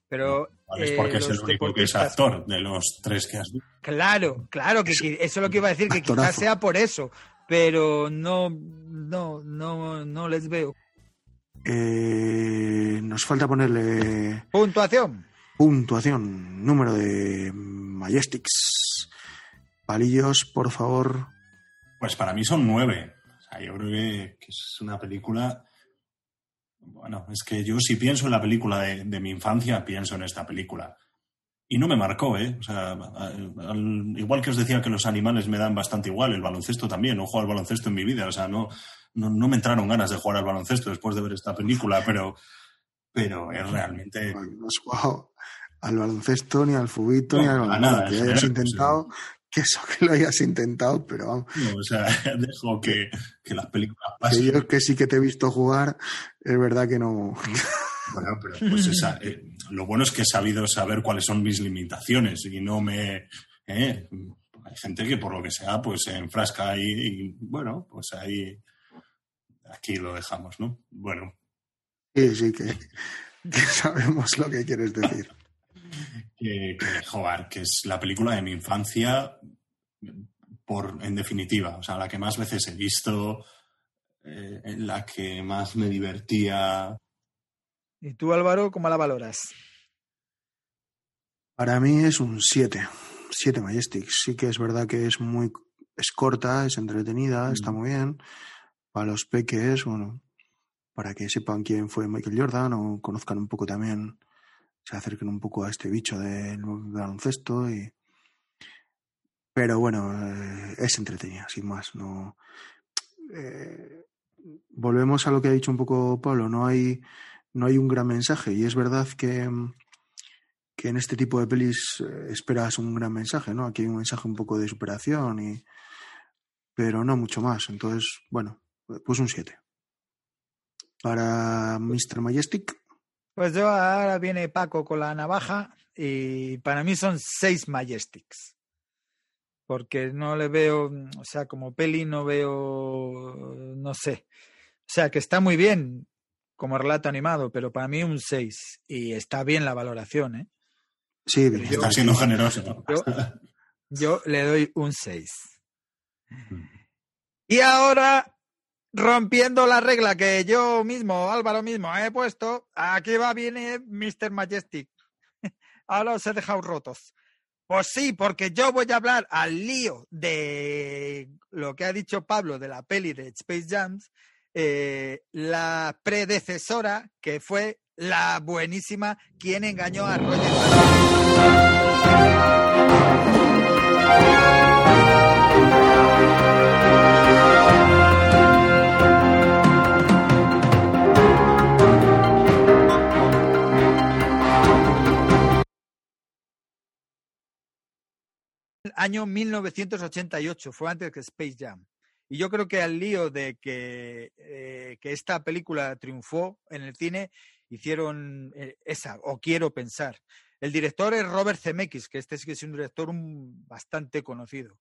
Pero Vale, es eh, porque es el único que es actor de los tres que has visto. Claro, claro, que, que eso es lo que iba a decir, que quizás sea por eso, pero no, no, no, no les veo. Eh, nos falta ponerle Puntuación. puntuación, número de Majestics. Palillos, por favor. Pues para mí son nueve. O sea, yo creo que, que es una película. Bueno, es que yo si pienso en la película de, de mi infancia, pienso en esta película. Y no me marcó, ¿eh? O sea, al- al- igual que os decía que los animales me dan bastante igual, el baloncesto también. No jugado al baloncesto en mi vida. O sea, no, no, no me entraron ganas de jugar al baloncesto después de ver esta película, pero, pero es realmente. No has jugado al baloncesto, ni al fubito, No, ni al baloncesto. nada, que hayas general, intentado, que eso que lo hayas intentado, pero vamos, no, o sea, dejo que, que las películas que pasen. yo que sí que te he visto jugar, es verdad que no. Bueno, pero pues esa, eh, lo bueno es que he sabido saber cuáles son mis limitaciones y no me... eh, hay gente que por lo que sea pues se enfrasca ahí y bueno, pues ahí... Aquí lo dejamos, ¿no? Bueno, Sí, sí, que, que sabemos lo que quieres decir. Que, que, joder, que es la película de mi infancia por, en definitiva, o sea, la que más veces he visto, eh, en la que más me divertía. ¿Y tú, Álvaro, cómo la valoras? Para mí es un 7. 7 Majestics. Sí que es verdad que es muy. Es corta, es entretenida, está Mm. muy bien. Para los peques, bueno, para que sepan quién fue Michael Jordan o conozcan un poco también, se acerquen un poco a este bicho del baloncesto y. Pero bueno, eh, es entretenida, sin más. No, eh, volvemos a lo que ha dicho un poco Pablo, no hay, no hay un gran mensaje. Y es verdad que, que en este tipo de pelis eh, esperas un gran mensaje, ¿no? Aquí hay un mensaje un poco de superación, y, pero no mucho más. Entonces, bueno, pues un 7. Para Mr. Majestic, Pues yo ahora viene Paco con la navaja y para mí son seis Majestics. Porque no le veo, mm, o sea, como peli no veo, no sé. O sea, que está muy bien como relato animado, pero para mí un 6. Y está bien la valoración, ¿eh? sí. Yo- Está siendo generoso. ¿no? Yo, yo le doy un 6. Y ahora, rompiendo la regla que yo mismo, Álvaro mismo, he puesto, aquí va, viene Mr. Majestic. Ahora os he dejado rotos. Pues sí, porque yo voy a hablar al lío de lo que ha dicho Pablo de la peli de Space Jams, eh, la predecesora que fue la buenísima quien engañó a Roger año 1988, fue antes que Space Jam. Y yo creo que al lío de que, eh, que esta película triunfó en el cine, hicieron eh, esa, o quiero pensar. El director es Robert Zemeckis, que este sí que es un director bastante conocido.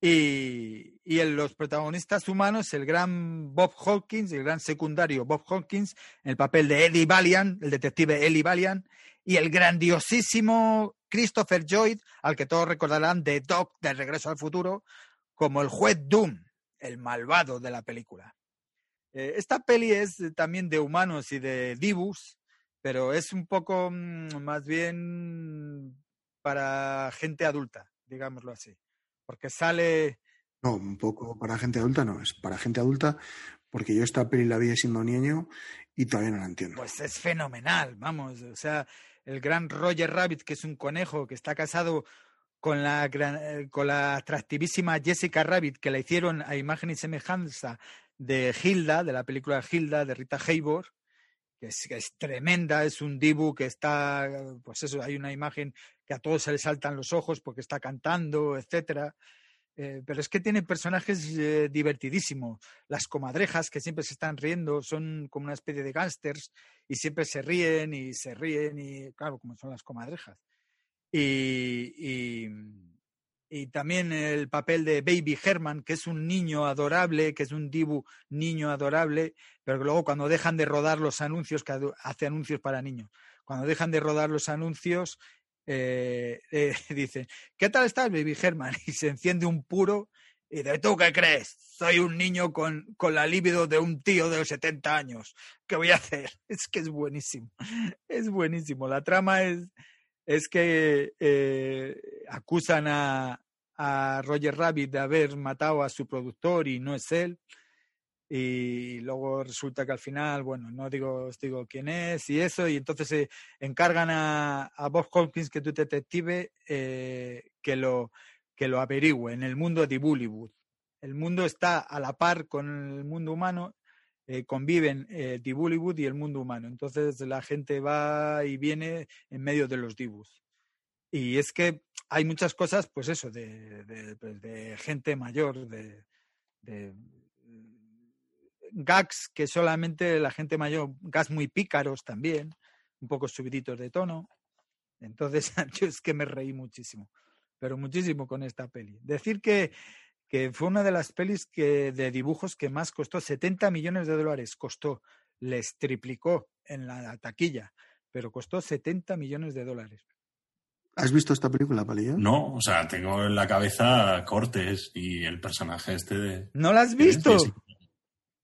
Y, y en los protagonistas humanos, el gran Bob Hawkins, el gran secundario Bob Hawkins, en el papel de Eddie Valiant, el detective Eddie Valiant, y el grandiosísimo Christopher Lloyd, al que todos recordarán de Doc de Regreso al Futuro, como el juez Doom, el malvado de la película. Eh, esta peli es eh, también de humanos y de divus, pero es un poco mm, más bien para gente adulta, digámoslo así, porque sale No, un poco para gente adulta no, es para gente adulta porque yo esta peli la vi siendo niño y todavía no la entiendo. Pues es fenomenal, vamos. O sea, el gran Roger Rabbit, que es un conejo que está casado con la, eh, con la atractivísima Jessica Rabbit, que la hicieron a imagen y semejanza de Hilda, de la película Hilda, de Rita Hayworth, que es, que es tremenda, es un dibu que está, pues eso, hay una imagen que a todos se le saltan los ojos porque está cantando, etcétera. Eh, pero es que tiene personajes eh, divertidísimos. Las comadrejas que siempre se están riendo son como una especie de gángsters y siempre se ríen y se ríen y claro, como son las comadrejas. Y, y, y también el papel de Baby Herman, que es un niño adorable, que es un dibu niño adorable, pero que luego cuando dejan de rodar los anuncios, que hace anuncios para niños, cuando dejan de rodar los anuncios, eh, eh, dicen, ¿qué tal estás, Baby Herman? Y se enciende un puro y de ¿tú qué crees? Soy un niño con, con la libido de un tío de los 70 años. ¿Qué voy a hacer? Es que es buenísimo. Es buenísimo. La trama es, es que eh, acusan a, a Roger Rabbit de haber matado a su productor y no es él. Y luego resulta que al final, bueno, no digo, os digo quién es y eso, y entonces se encargan a, a Bob Hopkins, que es detective, eh, que, lo, que lo averigüe en el mundo de Bollywood. El mundo está a la par con el mundo humano, eh, conviven eh, Bollywood y el mundo humano. Entonces la gente va y viene en medio de los dibus. Y es que hay muchas cosas, pues eso, de, de- pues gente mayor, de gags que solamente la gente mayor, gags muy pícaros también, un poco subiditos de tono. Entonces, yo es que me reí muchísimo, pero muchísimo con esta peli. Decir que, que fue una de las pelis que, de dibujos que más costó, 70 millones de dólares costó, les triplicó en la taquilla, pero costó 70 millones de dólares. ¿Has visto esta película, Palillo? No, o sea, tengo en la cabeza Cortes y el personaje este de. ¿No la has visto?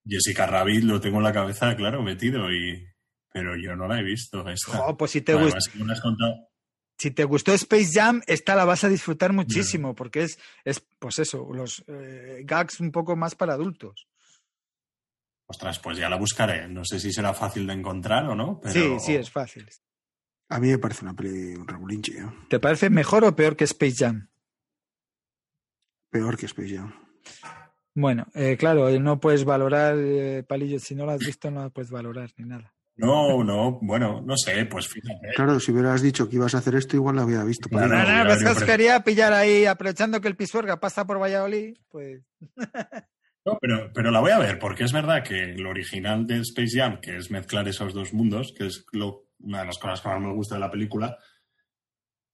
Jessica, Rabbit lo tengo en la cabeza, claro, metido, y pero yo no la he visto. Esta. Pues si te, Además, gust- que me lo has contado. si te gustó Space Jam, esta la vas a disfrutar muchísimo, porque es, es pues eso, los eh, gags un poco más para adultos. Ostras, pues ya la buscaré. No sé si será fácil de encontrar o no, pero. Sí, sí, es fácil. A mí me parece una peli un regulinchi. ¿eh? ¿Te parece mejor o peor que Space Jam? Peor que Space Jam. Bueno, eh, claro, eh, no puedes valorar, eh, Palillo, si no lo has visto no lo puedes valorar ni nada. No, no, bueno, no sé, pues fíjate. Claro, si hubieras dicho que ibas a hacer esto, igual lo había visto. Claro. No, no, yo- pues quería pillar ahí, aprovechando que el Pisuerga pasa por Valladolid, pues... No, pero, pero la voy a ver, porque es verdad que lo original de Space Jam, que es mezclar esos dos mundos, que es lo- una de las cosas que más me gusta de la película,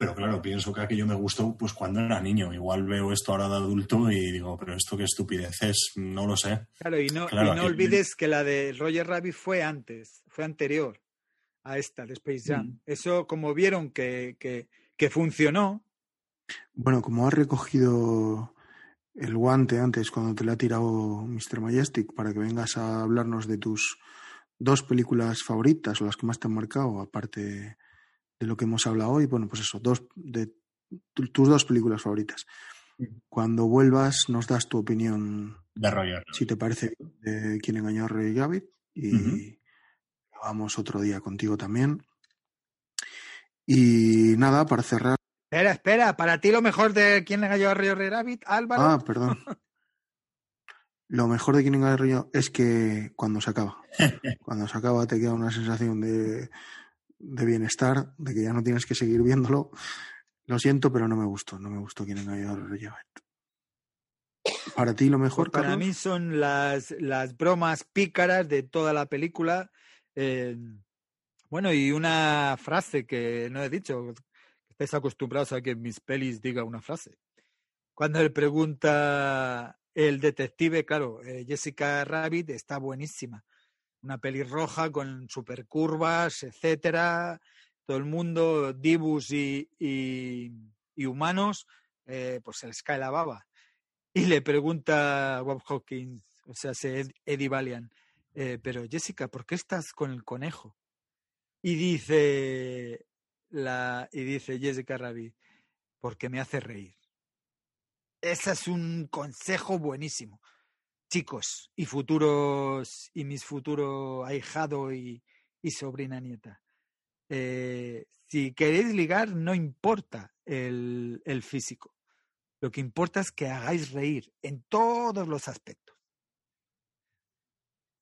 pero claro, pienso que aquello me gustó pues cuando era niño. Igual veo esto ahora de adulto y digo, pero esto qué estupidez es, no lo sé. Claro, y no, Claro, y no olvides que la de Roger Rabbit fue antes, fue anterior a esta de Space Jam. Mm. Eso, como vieron que, que, que funcionó, Bueno, como has recogido el guante antes cuando te lo ha tirado Mr. Majestic para que vengas a hablarnos de tus dos películas favoritas o las que más te han marcado, aparte de lo que hemos hablado hoy, bueno, pues eso, dos de tu- tus dos películas favoritas. Cuando vuelvas nos das tu opinión, De Roger. si te parece, de quién engañó a Roy Rabbit y Ujú. vamos otro día contigo también. Y nada, para cerrar. Espera, espera, para ti lo mejor de quién le cayó a Roger Rabbit, Álvaro. Ah, perdón. Lo mejor de Quién engañó a Roy es que cuando se acaba. Cuando se acaba te queda una sensación de, de bienestar, de que ya no tienes que seguir viéndolo. Lo siento, pero no me gustó. No me gustó Quién engañó a Rabbit. Para ti lo mejor, Pues para Carlos? mí son las, las bromas pícaras de toda la película. eh, bueno, y una frase que no he dicho, estáis acostumbrados a que en mis pelis diga una frase. Cuando le pregunta el detective, claro, eh, Jessica Rabbit está buenísima. Una pelirroja con super curvas, etcétera. Todo el mundo, dibus y, humanos, eh, pues se les cae la baba. Y le pregunta a Bob Hawkins, o sea, se Ed- Eddie Valiant, eh, pero Jessica, ¿por qué estás con el conejo? Y dice la y dice Jessica Rabbit, porque me hace reír. Ese es un consejo buenísimo. Chicos y futuros y mis futuros ahijado y, sobrina nieta. Eh, si queréis ligar, no importa el, físico. Lo que importa es que hagáis reír en todos los aspectos.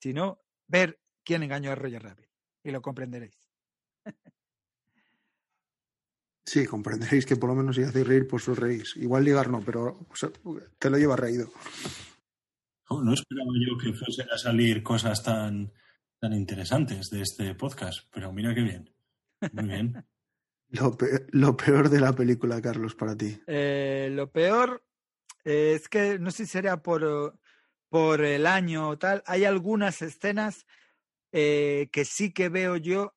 Si no, ver quién engañó a Roger Rabbit y lo comprenderéis. Sí, comprenderéis que por lo menos si hacéis reír, pues os reís. Igual ligar no, pero te lo llevas reído. No, no esperaba yo que fuesen a salir cosas tan, tan interesantes de este podcast, pero mira qué bien. Muy bien. Lo pe- lo peor de la película, Carlos, para ti. Eh, lo peor eh, es que no sé si sería por, por el año o tal. Hay algunas escenas eh, que sí que veo yo.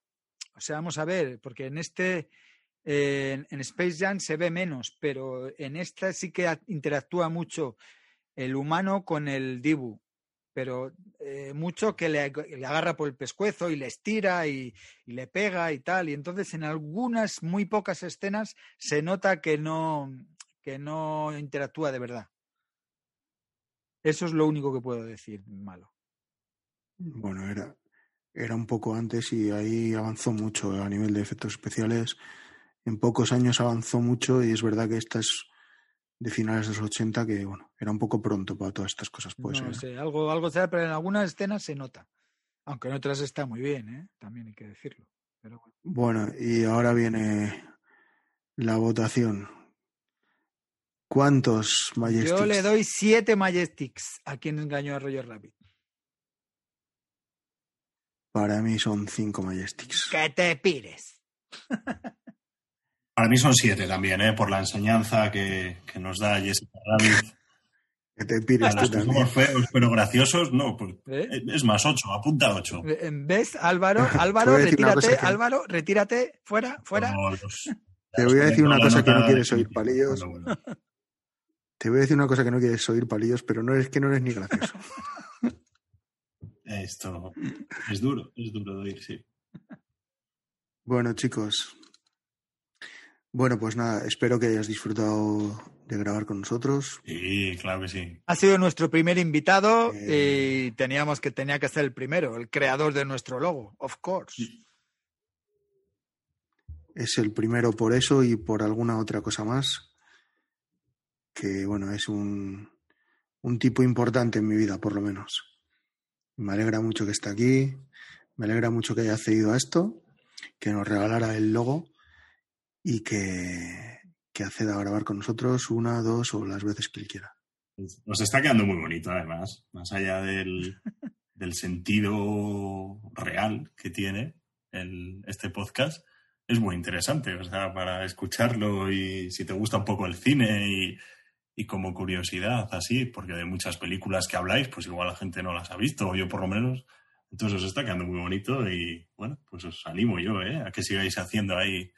O sea, vamos a ver, porque en este, eh, en, Space Jam se ve menos, pero en esta sí que interactúa mucho el humano con el Dibu. Pero eh, mucho que le, agarra por el pescuezo y le estira y, y le pega y tal. Y entonces en algunas muy pocas escenas se nota que no, que no interactúa de verdad. Eso es lo único que puedo decir malo. Bueno, era, era un poco antes y ahí avanzó mucho a nivel de efectos especiales. En pocos años avanzó mucho y es verdad que esta es de finales de los 80 que, bueno, era un poco pronto para todas estas cosas. No sé, algo, algo pero en algunas escenas se nota. Aunque en otras está muy bien, ¿eh? también hay que decirlo. Pero bueno. Bueno, y ahora viene la votación. ¿Cuántos Majestics? Yo le doy siete Majestics a quien engañó a Roger Rabbit. Para mí son cinco Majestics. Que te pires. Para mí son siete también, ¿eh? por la enseñanza que, que nos da Jessica Rabbit. Que te pires A tú los que también. somos feos pero graciosos, no. pues, ¿Eh? es más, ocho, apunta ocho. ¿Ves, Álvaro? Te Álvaro, voy a decir una retírate. cosa que- Álvaro, retírate. Fuera, fuera. Los- Te voy a decir una cosa que no quieres oír, palillos. Bueno, bueno. Te voy a decir una cosa que no quieres oír, palillos, pero no es que no eres ni gracioso. Esto es duro, es duro de oír, sí. Bueno, chicos. Bueno, pues nada, espero que hayas disfrutado de grabar con nosotros. Sí, claro que sí. Ha sido nuestro primer invitado Eh. y teníamos que tenía que ser el primero, el creador de nuestro logo, of course. Es el primero por eso y por alguna otra cosa más. que bueno, es un, un tipo importante en mi vida, por lo menos. Me alegra mucho que esté aquí, me alegra mucho que haya accedido a esto, que nos regalara el logo y que, que acceda a grabar con nosotros una, dos o las veces que él quiera. Nos está quedando muy bonito, además, más allá del, del sentido real que tiene el, este podcast. Es muy interesante, o sea, para escucharlo y si te gusta un poco el cine y, y como curiosidad, así, porque de muchas películas que habláis, pues igual la gente no las ha visto, o yo por lo menos. Entonces os está quedando muy bonito y bueno, pues os animo yo, ¿eh? A que sigáis haciendo ahí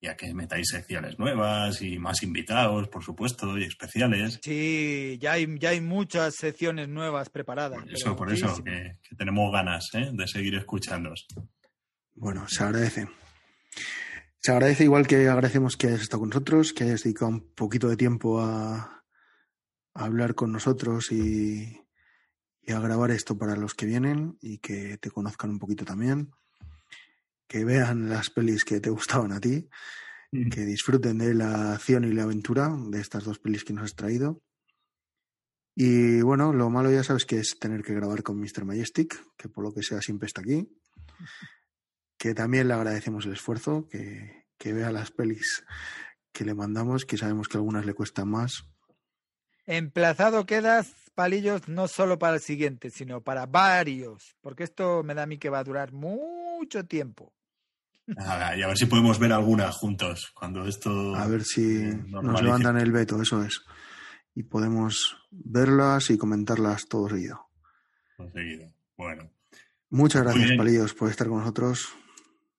y a que metáis secciones nuevas y más invitados, por supuesto, y especiales. Sí, ya hay, ya hay muchas secciones nuevas preparadas. Por eso, por eso, que, que tenemos ganas ¿eh? de seguir escuchándoos. Bueno, se agradece. Se agradece igual que agradecemos que hayas estado con nosotros, que hayas dedicado un poquito de tiempo a, a hablar con nosotros y, y a grabar esto para los que vienen y que te conozcan un poquito también, que vean las pelis que te gustaban a ti, que disfruten de la acción y la aventura de estas dos pelis que nos has traído. Y bueno, lo malo ya sabes que es tener que grabar con Mr. Majestic, que por lo que sea siempre está aquí. Que también le agradecemos el esfuerzo, que, que vea las pelis que le mandamos, que sabemos que algunas le cuestan más. Emplazado quedas, palillos, no solo para el siguiente, sino para varios, porque esto me da a mí que va a durar mucho tiempo. Nada, y a ver si podemos ver alguna juntos cuando esto. A ver si eh, nos levantan el veto, eso es. Y podemos verlas y comentarlas todo seguido. conseguido. Bueno, Muchas gracias. Palillos, por estar con nosotros.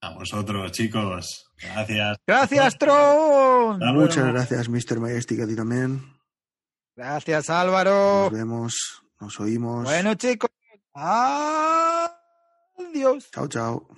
a vosotros, chicos. Gracias. Gracias, Tron. Hasta luego. Muchas gracias, Mr. Majestic, a ti también. Gracias, Álvaro. Nos vemos, nos oímos. Bueno, chicos. Adiós. Chao, chao.